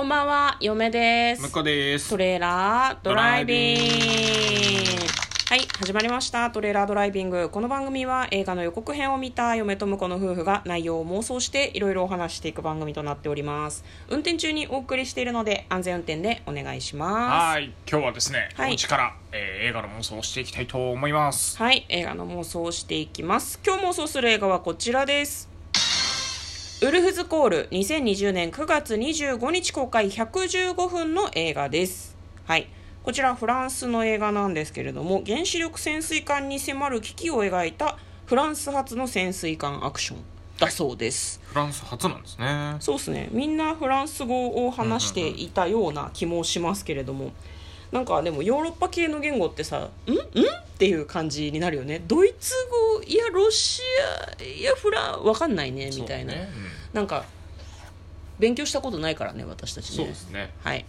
こんばんは、嫁です。向こうですトレーラードライビング。はい、始まりました。トレーラードライビング。この番組は映画の予告編を見た嫁と婿の夫婦が内容を妄想していろいろお話していく番組となっております。運転中にお送りしているので安全運転でお願いします。はい今日はですね、はいお家から、えー映画の妄想をしていきたいと思いますはい、映画の妄想をしていきます。今日妄想する映画はこちらです。ウルフズコール2020年9月25日公開115分の映画です。はい。こちらフランスの映画なんですけれども、原子力潜水艦に迫る危機を描いたフランス発の潜水艦アクションだそうです。フランス初なんですねそうですねみんなフランス語を話していたような気もしますけれどもなんかでもヨーロッパ系の言語ってさ「ん？ん?」っていう感じになるよね。ドイツ語いやロシアいやフランわかんないねみたいな、そうねなんか勉強したことないからね私たちね。うんそうですね。はい。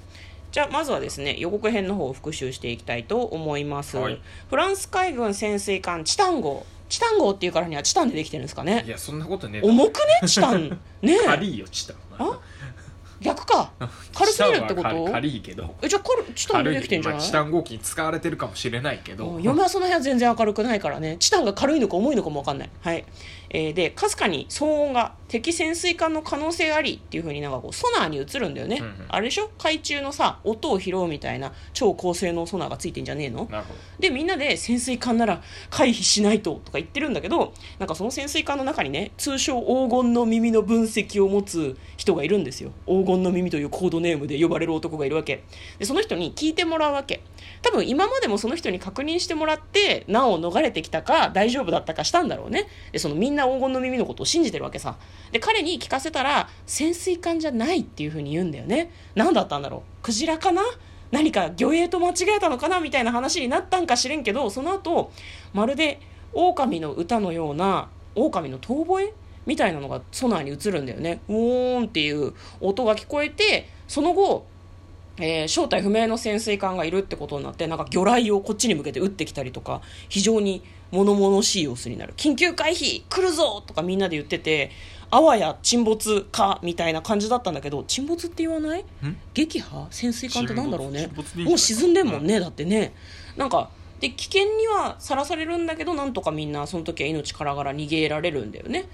じゃあまずはですね予告編の方を復習していきたいと思います、はい。フランス海軍潜水艦チタン号。チタン号っていうからにはチタンでできてるんですかね。いやそんなことね重くね？チタン。ねえ。軽いよチタン。あ？逆か。軽すぎるってこと？軽いけど。えじゃあ軽チタンで軽いできてんじゃない？まあチタン号機に使われてるかもしれないけど。うん嫁はその辺は全然明るくないからね。チタンが軽いのか重いのかも分かんない。はい、えーでかすかに騒音が敵潜水艦の可能性ありっていうふうになんかこうソナーに映るんだよね、うんうん。あれでしょ？海中のさ音を拾うみたいな超高性能ソナーがついてんじゃねえの？でみんなで潜水艦なら回避しないととか言ってるんだけどなんかその潜水艦の中にね通称黄金の耳の分析を持つ人がいるんですよ。黄金の耳というコードネームで呼ばれる男がいるわけでその人に聞いてもらうわけ。多分今までもその人に確認してもらって難を逃れてきたか大丈夫だったかしたんだろうね。でそのみんな黄金の耳のことを信じてるわけさ。で彼に聞かせたら潜水艦じゃないっていうふうに言うんだよね。何だったんだろう。クジラかな？何か魚影と間違えたのかな？みたいな話になったんかしれんけどその後まるで狼の歌のような狼の遠吠え？みたいなのがソナーに映るんだよね。ウォーンっていう音が聞こえてその後えー正体不明の潜水艦がいるってことになってなんか魚雷をこっちに向けて撃ってきたりとか非常に物々しい様子になる。緊急回避来るぞとかみんなで言っててあわや沈没かみたいな感じだったんだけど沈没って言わない？撃破？潜水艦ってなんだろうね。もう沈んでんもんね、だってね。なんかで危険にはさらされるんだけどなんとかみんなその時は命からがら逃げられるんだよね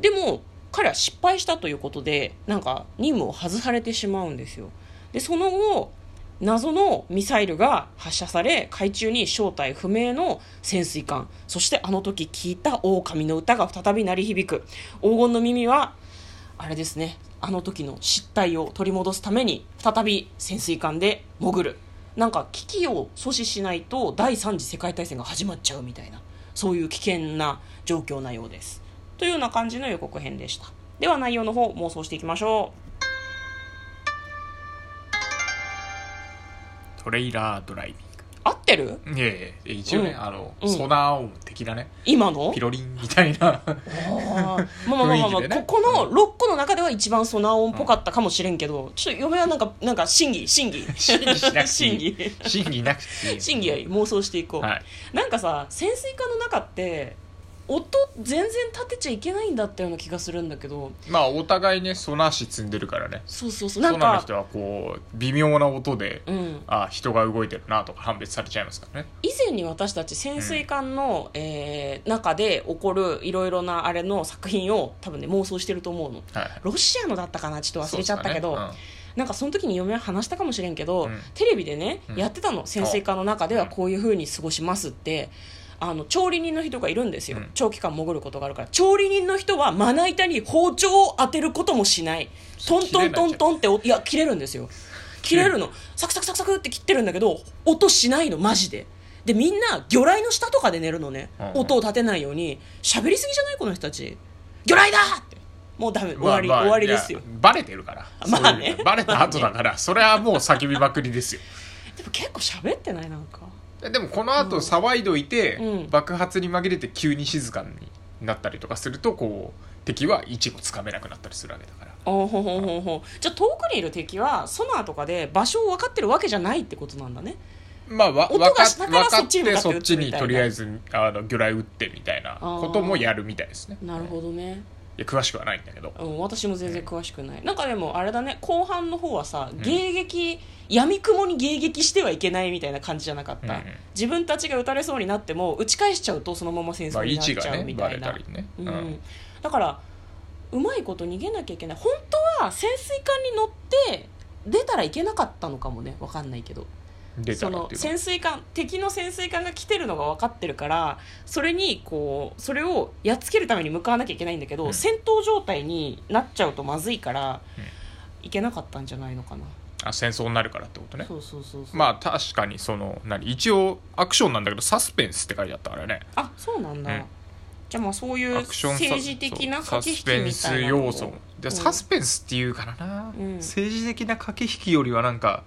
でも彼は失敗したということでなんか任務を外されてしまうんですよ。でその後謎のミサイルが発射され海中に正体不明の潜水艦そしてあの時聞いた狼の歌が再び鳴り響く。黄金の耳はあれですねあの時の失態を取り戻すために再び潜水艦で潜る。なんか危機を阻止しないと第三次世界大戦が始まっちゃうみたいなそういう危険な状況なようです。というような感じの予告編でした。では内容の方妄想していきましょトレイラードライう合ってる？ビングいやいや一応ね、うん。あの、うん。ソナー音的なね。今の？ピロリンみたいな。あー。まあまあまあまあ、まあ雰囲気でね。ここの6個の中では一番ソナー音っぽかったかもしれんけど、ちょっと嫁はなんかなんか審議審議審議しなくてい審い議審議なくていい。審議や妄想していこう、はい。なんかさ潜水艦の中って音全然立てちゃいけないんだったような気がするんだけど。まあお互いねソナー紙積んでるからね。そうそうそう。なんかソナーの人はこう微妙な音で、うん。あ人が動いてるなとか判別されちゃいますからね。以前に私たち潜水艦の、えー中で起こるいろいろなあれの作品を多分ね妄想してると思うの。はいロシアのだったかなちょっと忘れちゃったけど、ね。なんかその時に嫁は話したかもしれんけど、うん。テレビでね、うん。やってたの。潜水艦の中ではこういうふうに過ごしますってあの調理人の人がいるんですよ、うん。長期間潜ることがあるから。調理人の人はまな板に包丁を当てることもしない。トントントントンっておいや切れるんですよ。切れるの。サクサクサクサクって切ってるんだけど音しないのマジで。でみんな魚雷の下とかで寝るのね、うん。音を立てないように。喋りすぎじゃないこの人たち。魚雷だって。もうダメ。終わり、まあまあ終わりですよ。バレてるから。まあね。バレた後だから。それはもう叫びまくりですよ。でも結構喋ってないなんかでもこの後騒いどいて、うん。爆発に紛れて急に静かになったりとかするとこう敵は位置をつかめなくなったりするわけだから。おほほほほじゃあ遠くにいる敵はソナーとかで場所を分かってるわけじゃないってことなんだね。まあわ音分かしたからっそっちに向かっててそっちにとりあえずあの魚雷撃ってみたいなこともやるみたいですね。なるほどね。いや詳しくはないんだけど。うん、私も全然詳しくない、なんかでもあれだね後半の方はさ迎撃、闇雲に迎撃してはいけないみたいな感じじゃなかった、うんうん。自分たちが撃たれそうになっても撃ち返しちゃうとそのまま戦争になっちゃうみたいな、うん。うん。だからうまいこと逃げなきゃいけない。本当は潜水艦に乗って出たらいけなかったのかもね分かんないけどその潜水艦敵の潜水艦が来てるのが分かってるからそれにこうそれをやっつけるために向かわなきゃいけないんだけど、うん。戦闘状態になっちゃうとまずいから、いけなかったんじゃないのかな。あ戦争になるからってことね。そうそうそうそう。まあ確かにその何？一応アクションなんだけどサスペンスって書いてあったからね。あそうなんだ、うん。じゃあまあそういう政治的な駆け引きみサスペンス要素。で、うん。サスペンスっていうからな、うん。政治的な駆け引きよりはなんか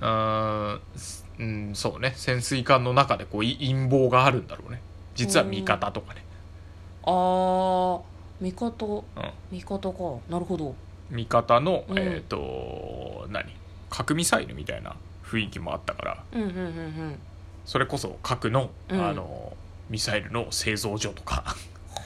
あーうんそうね。潜水艦の中でこうい陰謀があるんだろうね。実は味方とかね、あー味方うん。味方か。なるほど。味方の、うん。えっ、と何？核ミサイルみたいな雰囲気もあったから。うんうんうんうん。それこそ核の,、うん。あのミサイルの製造所とか。はあ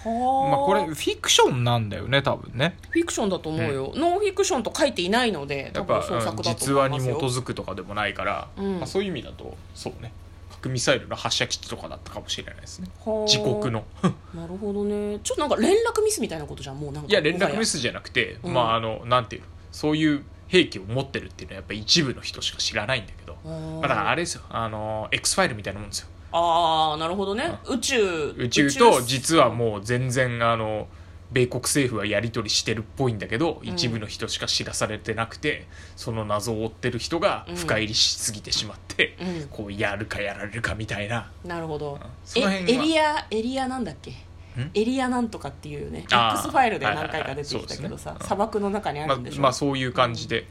まあこれフィクションなんだよね多分ね。フィクションだと思うよ、ノンフィクションと書いていないのでだと実話に基づくとかでもないから、うん。まあ、そういう意味だとそうね。核ミサイルの発射基地とかだったかもしれないですね。はあ自国の。なるほどね。ちょっとなんか連絡ミスみたいなことじゃんもうなんかいや連絡ミススじゃなくて、うん。まああのなんていうの？そういう兵器を持ってるっていうのはやっぱ一部の人しか知らないんだけど、まあ、だからあれですよ。あの X ファイルみたいなもんですよああなるほどね。宇宙宇宙と実はもう全然あの米国政府はやり取りしてるっぽいんだけど、うん。一部の人しか知らされてなくてその謎を追ってる人が深入りしすぎてしまって、うん。こうやるかやられるかみたいな。なるほど。うエリアエリアなんだっけ？エリアなんとかっていうよね X ファイルで何回か出てきたけどさ砂漠の中にあまあるんでしょ、まあそういう感じで、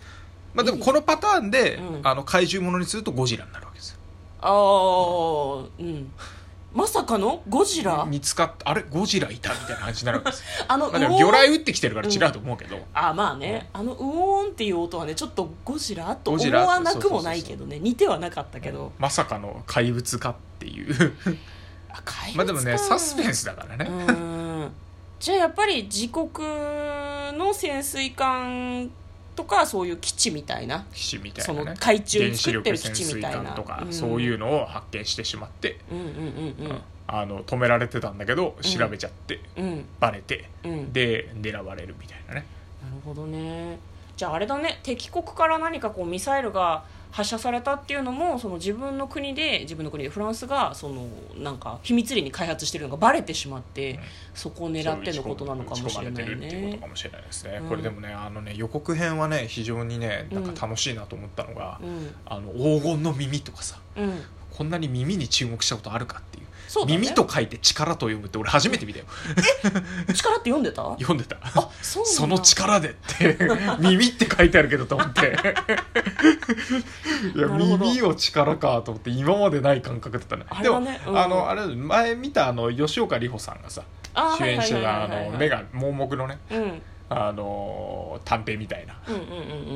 まあでもこのパターンで、うん。あの怪獣ものにするとゴジラになる。わけですよああうん。まさかの？ゴジラ？見つかっあれ？ゴジラいたみたいな感じになるわけですよ。あのまあでも魚雷撃ってきてるから違うと思うけど、あまあね、あのウオーンっていう音はねちょっとゴジラ？と思わなくもないけどね。似てはなかったけど、まさかの怪物かっていう。あ怪物まあでもねかサスペンスだからね、うん。じゃあやっぱり自国の潜水艦とかそういう基地みたいな。基地みたいそなね。の海中に作ってる力基地みたいな。とか、うんそういうのを発見してしまって、うん。うんうんうんあの止められてたんだけどうん調べちゃって、うん。バレてうん。で狙われるみたいなね。なるほどね。じゃああれだね。敵国から何かこうミサイルが発射されたっていうのもその自分の国で自分の国でフランスがそのなんか秘密裏に開発してるのがバレてしまって、うん。そこを狙ってのことなのかもしれないね。これでもねあのね予告編はね非常にねなんか楽しいなと思ったのが、うん。あの黄金の耳とかさうん。こんなに耳に注目したことあるかっていうそうだね。耳と書いて力と読むって俺初めて見たよ。力って読んでた？読んでた。あそうなんだ。その力でって。耳って書いてあるけどと思って。いやなるほど。耳を力かと思って今までない感覚だったねあれでも、はねうん。あのあれ前見たあの吉岡里帆さんがさあ主演してたあはいはいはいはい。はいの目が盲目のね。うんうんあの探偵みたいな、うんうんう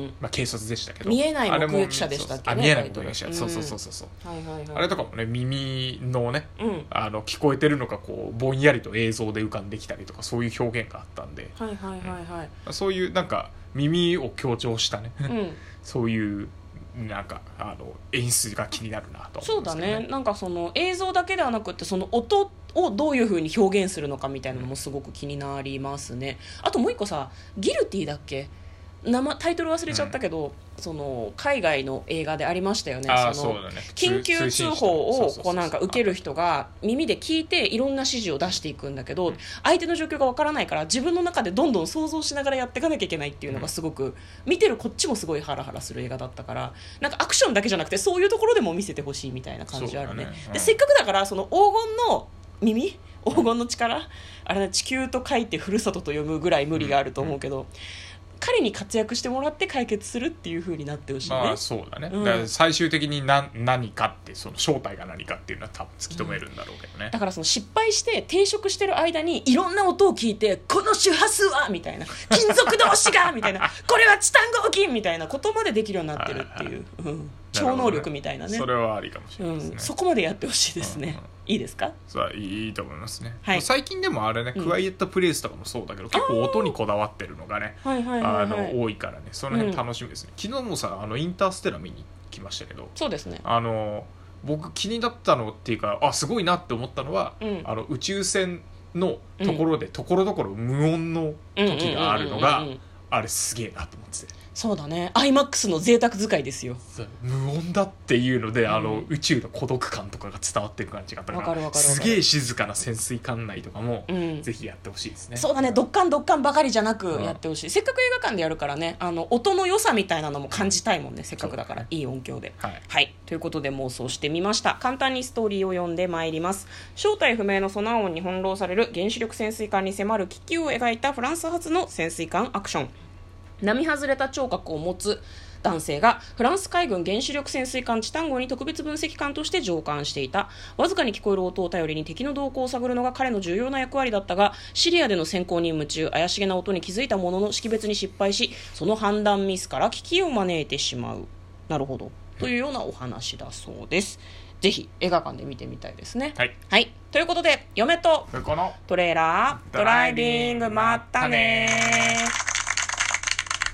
んまあ、警察でしたけど。見えない目撃者でしたっけねあ見えない目撃者、うん。そうそうそうそうそう。はいはいはい。あれとかもね耳のねうん。あの聞こえてるのがこうぼんやりと映像で浮かんできたりとかそういう表現があったんで。はいはいはいはい。そういうなんか耳を強調したね、うん。そういうなんかあの演出が気になるなと思そうだね。なんかその映像だけではなくってその音をどういうふうに表現するのかみたいなのもすごく気になりますね。あともう一個さギルティだっけ？名前タイトル忘れちゃったけど、その海外の映画でありましたよね。そのね。緊急通報をこうなんか受けるる人が耳で聞いていろんな指示を出していくんだけど、うん。相手の状況がわからないから自分の中でどんどん想像しながらやっていかなきゃいけないっていうのがすごく見てるこっちもすごいハラハラする映画だったからなんかアクションだけじゃなくてそういうところでも見せてほしいみたいな感じあるね。ね。うん。でせっかくだからその黄金の耳？黄金の力？あれだ地球と書いてふるさとと読むぐらい無理があると思うけど、彼に活躍してもらって解決するっていう風になってほしいね、まあそうだね、うん。だから最終的に何何かってその正体が何かっていうのは多分突き止めるんだろうけどね、だからその失敗して停職してる間にいろんな音を聞いてこの周波数はみたいな。金属同士がみたいな。これはチタン合金みたいなことまでできるようになってるっていう、うん、超能力みたいなね。それはありかもしれうないですね、ん、そこまでやってほしいですね、うん。いいですか？そういいと思いますね、はい。最近でもあれね、うん。クワイエットプレイスとかもそうだけど結構音にこだわってるのがね多いからね。その辺楽しみですね、昨日もさあのインターステラ見に来ましたけどそうですね。あの僕気になったのっていうかあすごいなって思ったのは、うん。あの宇宙船のところでところどころ無音の時があるのがうんうんうんうんうん。あれすげえなと思っててそうだね。iMAX の贅沢使いですよ。無音だっていうので、あのうん宇宙の孤独感とかが伝わってる感じがあったかわかるわかるわかる。すげえ静かな潜水艦内とかも、うん。ぜひやってほしいですね。そうだね。ドッカンドッカンばかりじゃなくうん。やってほしい、せっかく映画館でやるからね。あの音の良さみたいなのも感じたいもんね。せっかくだから、そういい音響で。はい。はい。ということで妄想してみました。簡単にストーリーを読んでまいります。正体不明のソナー音に翻弄される原子力潜水艦に迫る危機を描いたフランス発の潜水艦アクション並外れた聴覚を持つ男性がフランス海軍原子力潜水艦チタン号に特別分析艦として乗艦していた。わずかに聞こえる音を頼りに敵の動向を探るのが彼の重要な役割だったがシリアでの先行に夢中怪しげな音に気づいたものの識別に失敗しその判断ミスから危機を招いてしまう。なるほど。というようなお話だそうです。ぜひ映画館で見てみたいですね。はい。はい、ということで嫁とこのトレーラードライビングまったね